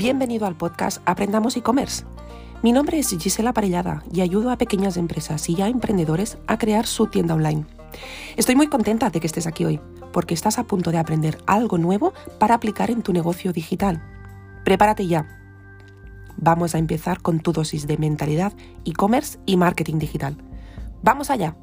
Bienvenido al podcast Aprendamos e-commerce. Mi nombre es Gisela Parellada y ayudo a pequeñas empresas y a emprendedores a crear su tienda online. Estoy muy contenta de que estés aquí hoy, porque estás a punto de aprender algo nuevo para aplicar en tu negocio digital. Prepárate ya. Vamos a empezar con tu dosis de mentalidad e-commerce y marketing digital. ¡Vamos allá!